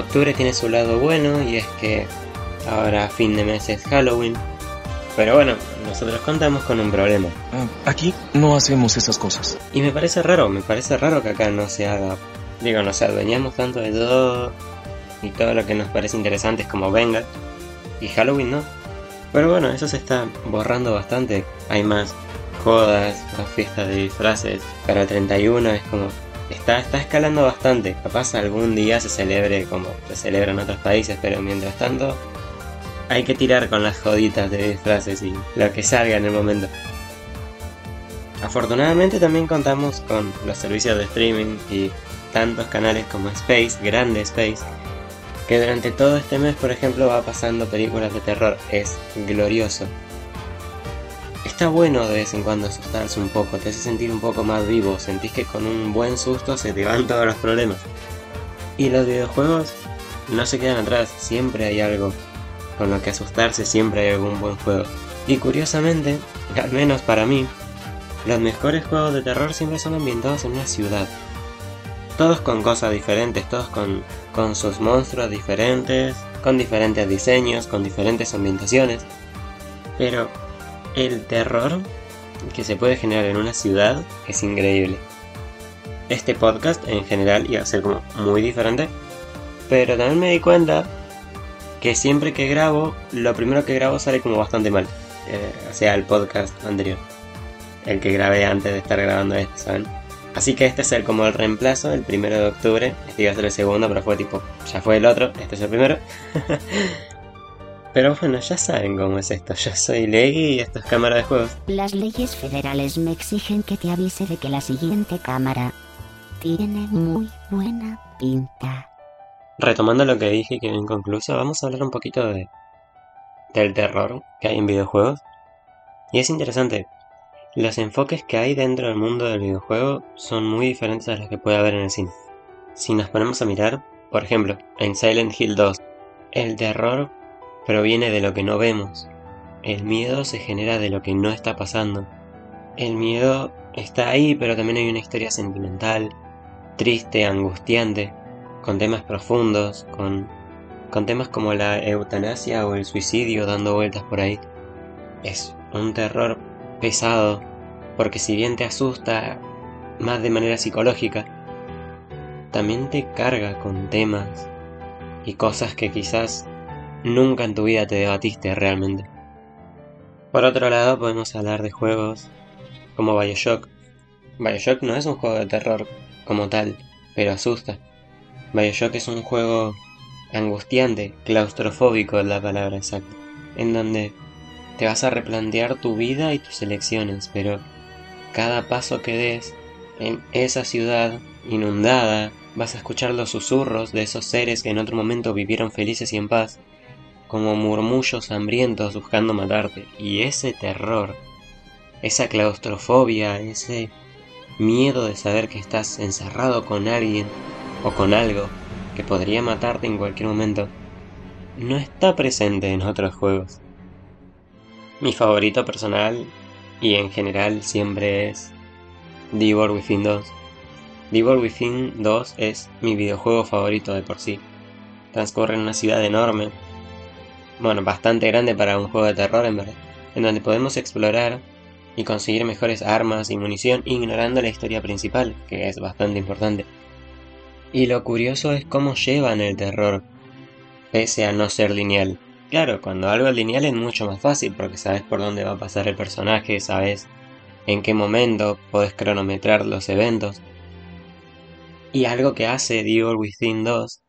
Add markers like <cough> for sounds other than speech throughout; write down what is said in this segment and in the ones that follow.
Octubre tiene su lado bueno y es que ahora fin de mes es Halloween. Pero bueno, nosotros contamos con un problema. Ah, aquí no hacemos esas cosas. Y me parece raro, me parece raro que acá no se haga. Digo, nos adueñamos tanto de todo y todo lo que nos parece interesante es como venga. Y Halloween no. Pero bueno, eso se está borrando bastante. Hay más jodas, más fiestas de disfraces. Para el 31 es como... Está, está escalando bastante. Capaz algún día se celebre como se celebra en otros países, pero mientras tanto hay que tirar con las joditas de disfraces y lo que salga en el momento. Afortunadamente también contamos con los servicios de streaming y tantos canales como Space, grande Space, que durante todo este mes, por ejemplo, va pasando películas de terror. Es glorioso. Está bueno de vez en cuando asustarse un poco, te hace sentir un poco más vivo, sentís que con un buen susto se te van todos los problemas. Y los videojuegos no se quedan atrás, siempre hay algo con lo que asustarse, siempre hay algún buen juego. Y curiosamente, <laughs> al menos para mí, los mejores juegos de terror siempre son ambientados en una ciudad. Todos con cosas diferentes, todos con, con sus monstruos diferentes, con diferentes diseños, con diferentes ambientaciones. Pero el terror que se puede generar en una ciudad es increíble. Este podcast en general iba a ser como muy diferente, pero también me di cuenta que siempre que grabo, lo primero que grabo sale como bastante mal. Eh, o sea, el podcast anterior. El que grabé antes de estar grabando este, ¿saben? Así que este es el como el reemplazo, el primero de octubre. Este iba a ser el segundo, pero fue tipo, ya fue el otro, este es el primero. <laughs> pero bueno, ya saben cómo es esto. Yo soy Leggy y esto es cámara de juegos. Las leyes federales me exigen que te avise de que la siguiente cámara tiene muy buena pinta. Retomando lo que dije que inconcluso, vamos a hablar un poquito de del terror que hay en videojuegos. Y es interesante, los enfoques que hay dentro del mundo del videojuego son muy diferentes a los que puede haber en el cine. Si nos ponemos a mirar, por ejemplo, en Silent Hill 2, el terror proviene de lo que no vemos. El miedo se genera de lo que no está pasando. El miedo está ahí, pero también hay una historia sentimental, triste, angustiante, con temas profundos, con, con temas como la eutanasia o el suicidio dando vueltas por ahí. Es un terror pesado, porque si bien te asusta más de manera psicológica, también te carga con temas y cosas que quizás nunca en tu vida te debatiste realmente. Por otro lado, podemos hablar de juegos como Bioshock. Bioshock no es un juego de terror como tal, pero asusta. Bioshock es un juego angustiante, claustrofóbico es la palabra exacta, en donde te vas a replantear tu vida y tus elecciones, pero cada paso que des en esa ciudad inundada, vas a escuchar los susurros de esos seres que en otro momento vivieron felices y en paz, como murmullos hambrientos buscando matarte, y ese terror, esa claustrofobia, ese miedo de saber que estás encerrado con alguien o con algo que podría matarte en cualquier momento, no está presente en otros juegos. Mi favorito personal y en general siempre es Devil Within 2. Devil Within 2 es mi videojuego favorito de por sí. Transcurre en una ciudad enorme, bueno, bastante grande para un juego de terror en verdad, en donde podemos explorar y conseguir mejores armas y munición ignorando la historia principal, que es bastante importante. Y lo curioso es cómo llevan el terror, pese a no ser lineal. Claro, cuando algo es lineal es mucho más fácil porque sabes por dónde va a pasar el personaje, sabes en qué momento podés cronometrar los eventos. Y algo que hace Devil Within 2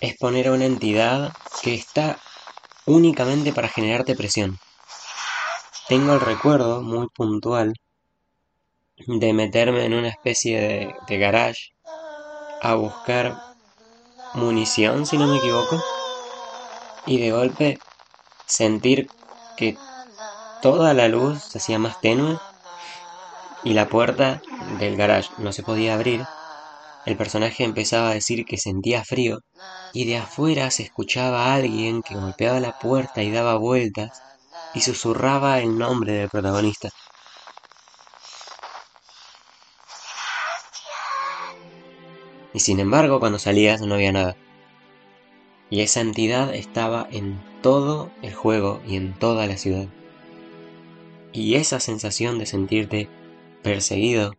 es poner a una entidad que está únicamente para generarte presión. Tengo el recuerdo muy puntual de meterme en una especie de, de garage a buscar munición, si no me equivoco, y de golpe sentir que toda la luz se hacía más tenue y la puerta del garage no se podía abrir, el personaje empezaba a decir que sentía frío y de afuera se escuchaba a alguien que golpeaba la puerta y daba vueltas y susurraba el nombre del protagonista. Y sin embargo, cuando salías no había nada. Y esa entidad estaba en todo el juego y en toda la ciudad. Y esa sensación de sentirte perseguido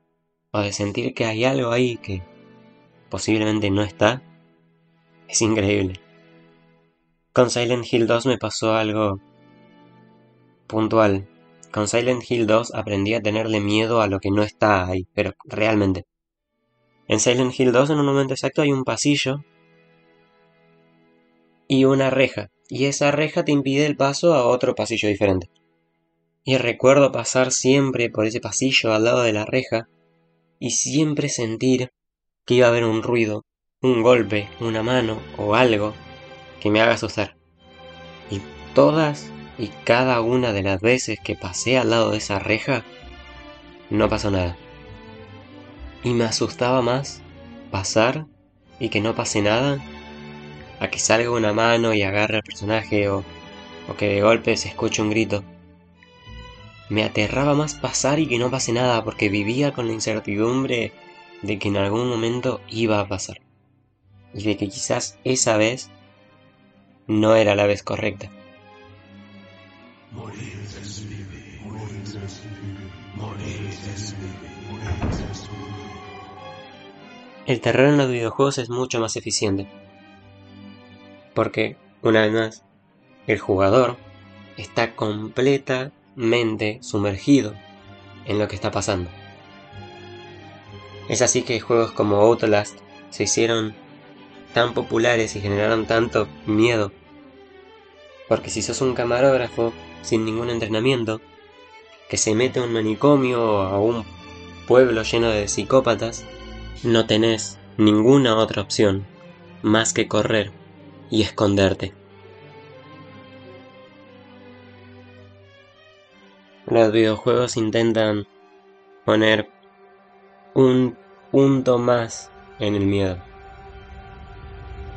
o de sentir que hay algo ahí que posiblemente no está, es increíble. Con Silent Hill 2 me pasó algo puntual. Con Silent Hill 2 aprendí a tenerle miedo a lo que no está ahí, pero realmente. En Silent Hill 2 en un momento exacto hay un pasillo y una reja, y esa reja te impide el paso a otro pasillo diferente. Y recuerdo pasar siempre por ese pasillo al lado de la reja y siempre sentir iba a haber un ruido, un golpe, una mano o algo que me haga asustar. Y todas y cada una de las veces que pasé al lado de esa reja, no pasó nada. Y me asustaba más pasar y que no pase nada a que salga una mano y agarre al personaje o, o que de golpe se escuche un grito. Me aterraba más pasar y que no pase nada porque vivía con la incertidumbre de que en algún momento iba a pasar. Y de que quizás esa vez no era la vez correcta. El terror en los videojuegos es mucho más eficiente porque, una vez más, el jugador está completamente sumergido en lo que está pasando. Es así que juegos como Outlast se hicieron tan populares y generaron tanto miedo. Porque si sos un camarógrafo sin ningún entrenamiento, que se mete a un manicomio o a un pueblo lleno de psicópatas, no tenés ninguna otra opción más que correr y esconderte. Los videojuegos intentan poner un punto más en el miedo.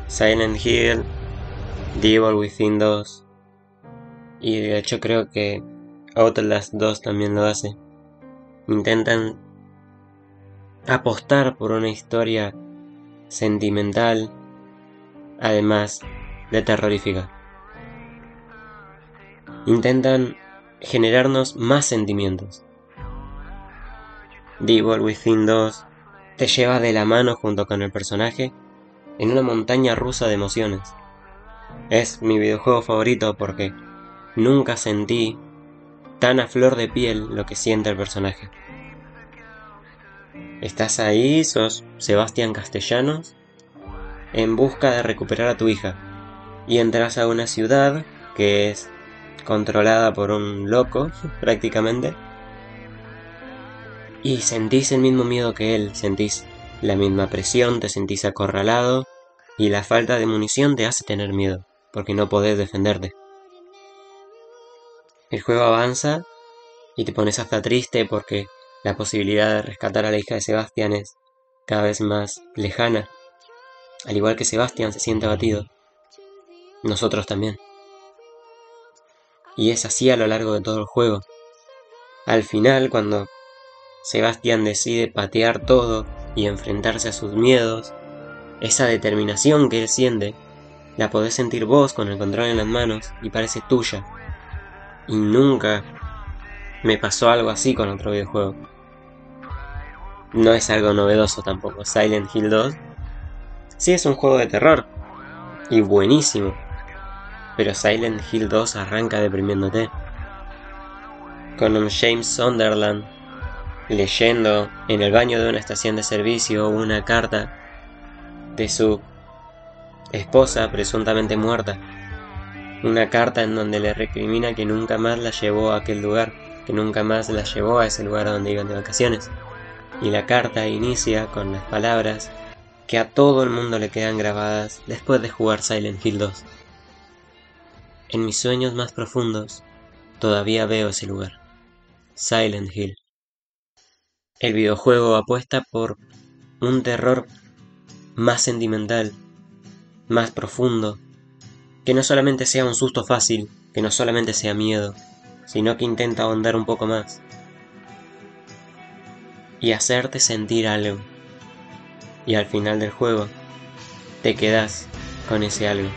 Silent Hill, Devil Within 2 y de hecho creo que Outlast 2 también lo hace. Intentan apostar por una historia sentimental además de terrorífica. Intentan generarnos más sentimientos. Devil Within 2 te lleva de la mano junto con el personaje en una montaña rusa de emociones. Es mi videojuego favorito porque nunca sentí tan a flor de piel lo que siente el personaje. Estás ahí, sos Sebastián Castellanos, en busca de recuperar a tu hija. Y entras a una ciudad que es controlada por un loco, <laughs> prácticamente. Y sentís el mismo miedo que él, sentís la misma presión, te sentís acorralado y la falta de munición te hace tener miedo, porque no podés defenderte. El juego avanza y te pones hasta triste porque la posibilidad de rescatar a la hija de Sebastián es cada vez más lejana. Al igual que Sebastián se siente abatido, nosotros también. Y es así a lo largo de todo el juego. Al final, cuando Sebastián decide patear todo y enfrentarse a sus miedos, esa determinación que él siente, la podés sentir vos con el control en las manos y parece tuya. Y nunca me pasó algo así con otro videojuego. No es algo novedoso tampoco. Silent Hill 2 Sí es un juego de terror. Y buenísimo. Pero Silent Hill 2 arranca deprimiéndote. Con un James Sunderland leyendo en el baño de una estación de servicio una carta de su esposa presuntamente muerta. Una carta en donde le recrimina que nunca más la llevó a aquel lugar, que nunca más la llevó a ese lugar donde iban de vacaciones. Y la carta inicia con las palabras que a todo el mundo le quedan grabadas después de jugar Silent Hill 2. En mis sueños más profundos todavía veo ese lugar, Silent Hill. El videojuego apuesta por un terror más sentimental, más profundo, que no solamente sea un susto fácil, que no solamente sea miedo, sino que intenta ahondar un poco más y hacerte sentir algo. Y al final del juego te quedas con ese algo.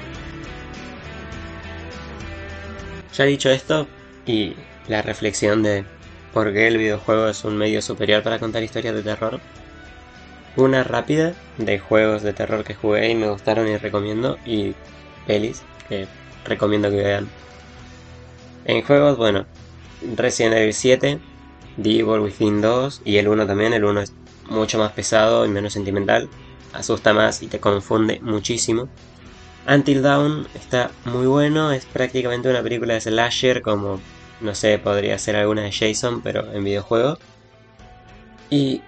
Ya dicho esto, y la reflexión de por qué el videojuego es un medio superior para contar historias de terror, una rápida de juegos de terror que jugué y me gustaron y recomiendo, y pelis que recomiendo que vean. En juegos, bueno, Resident Evil 7, The Evil Within 2 y el 1 también, el 1 es mucho más pesado y menos sentimental, asusta más y te confunde muchísimo. Until Dawn está muy bueno, es prácticamente una película de slasher como, no sé, podría ser alguna de Jason, pero en videojuego. Y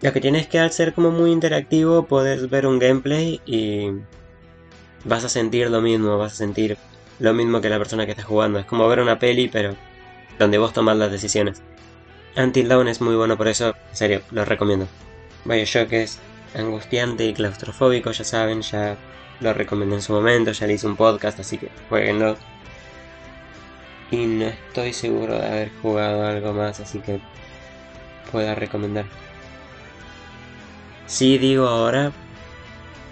lo que tienes que al ser como muy interactivo, puedes ver un gameplay y vas a sentir lo mismo, vas a sentir lo mismo que la persona que está jugando. Es como ver una peli, pero donde vos tomás las decisiones. Until Dawn es muy bueno por eso, en serio, lo recomiendo. Bioshock es angustiante y claustrofóbico, ya saben, ya lo recomendé en su momento, ya le hice un podcast, así que jueguenlo. Y no estoy seguro de haber jugado algo más, así que pueda recomendar. Sí digo ahora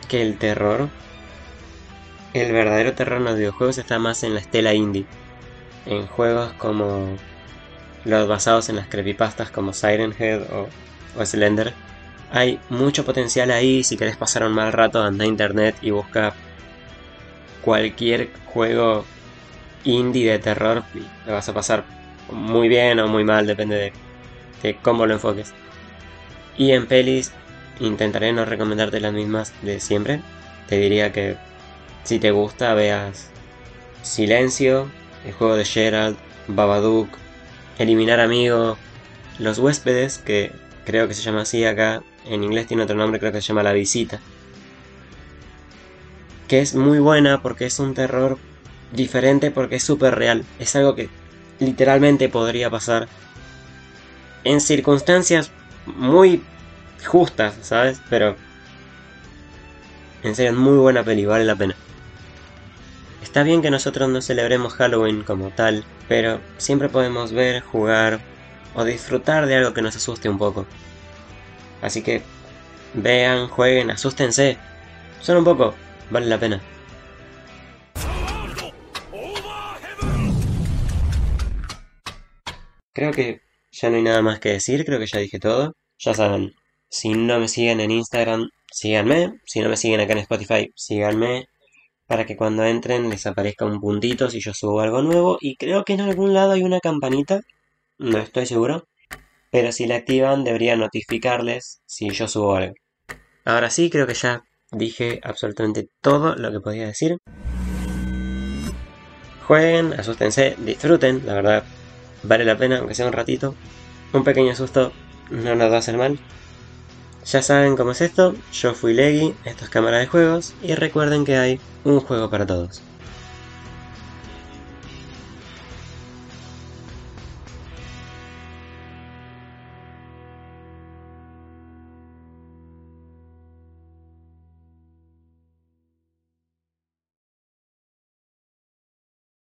que el terror, el verdadero terror en los videojuegos está más en la estela indie. En juegos como los basados en las creepypastas como Siren Head o, o Slender hay mucho potencial ahí. Si querés pasar un mal rato, anda a internet y busca cualquier juego indie de terror y te vas a pasar muy bien o muy mal, depende de, cómo lo enfoques. Y en pelis intentaré no recomendarte las mismas de siempre. Te diría que si te gusta veas Silencio, el juego de Gerald, Babadook, Eliminar Amigos, Los Huéspedes, que creo que se llama así acá, en inglés tiene otro nombre, creo que se llama La Visita. Que es muy buena porque es un terror diferente porque es súper real. Es algo que literalmente podría pasar en circunstancias muy justas, ¿sabes? Pero en serio, es muy buena peli, vale la pena. Está bien que nosotros no celebremos Halloween como tal, pero siempre podemos ver, jugar o disfrutar de algo que nos asuste un poco. Así que vean, jueguen, asústense. Son un poco, vale la pena. Creo que ya no hay nada más que decir, creo que ya dije todo. Ya saben, si no me siguen en Instagram, síganme. Si no me siguen acá en Spotify, síganme. Para que cuando entren les aparezca un puntito si yo subo algo nuevo. Y creo que en algún lado hay una campanita. No estoy seguro pero si la activan debería notificarles si yo subo algo. Ahora sí, creo que ya dije absolutamente todo lo que podía decir. Jueguen, asústense, disfruten, la verdad, vale la pena, aunque sea un ratito. Un pequeño susto no nos va a hacer mal. Ya saben cómo es esto, yo fui Leggy, esto es Cámara de Juegos, y recuerden que hay un juego para todos.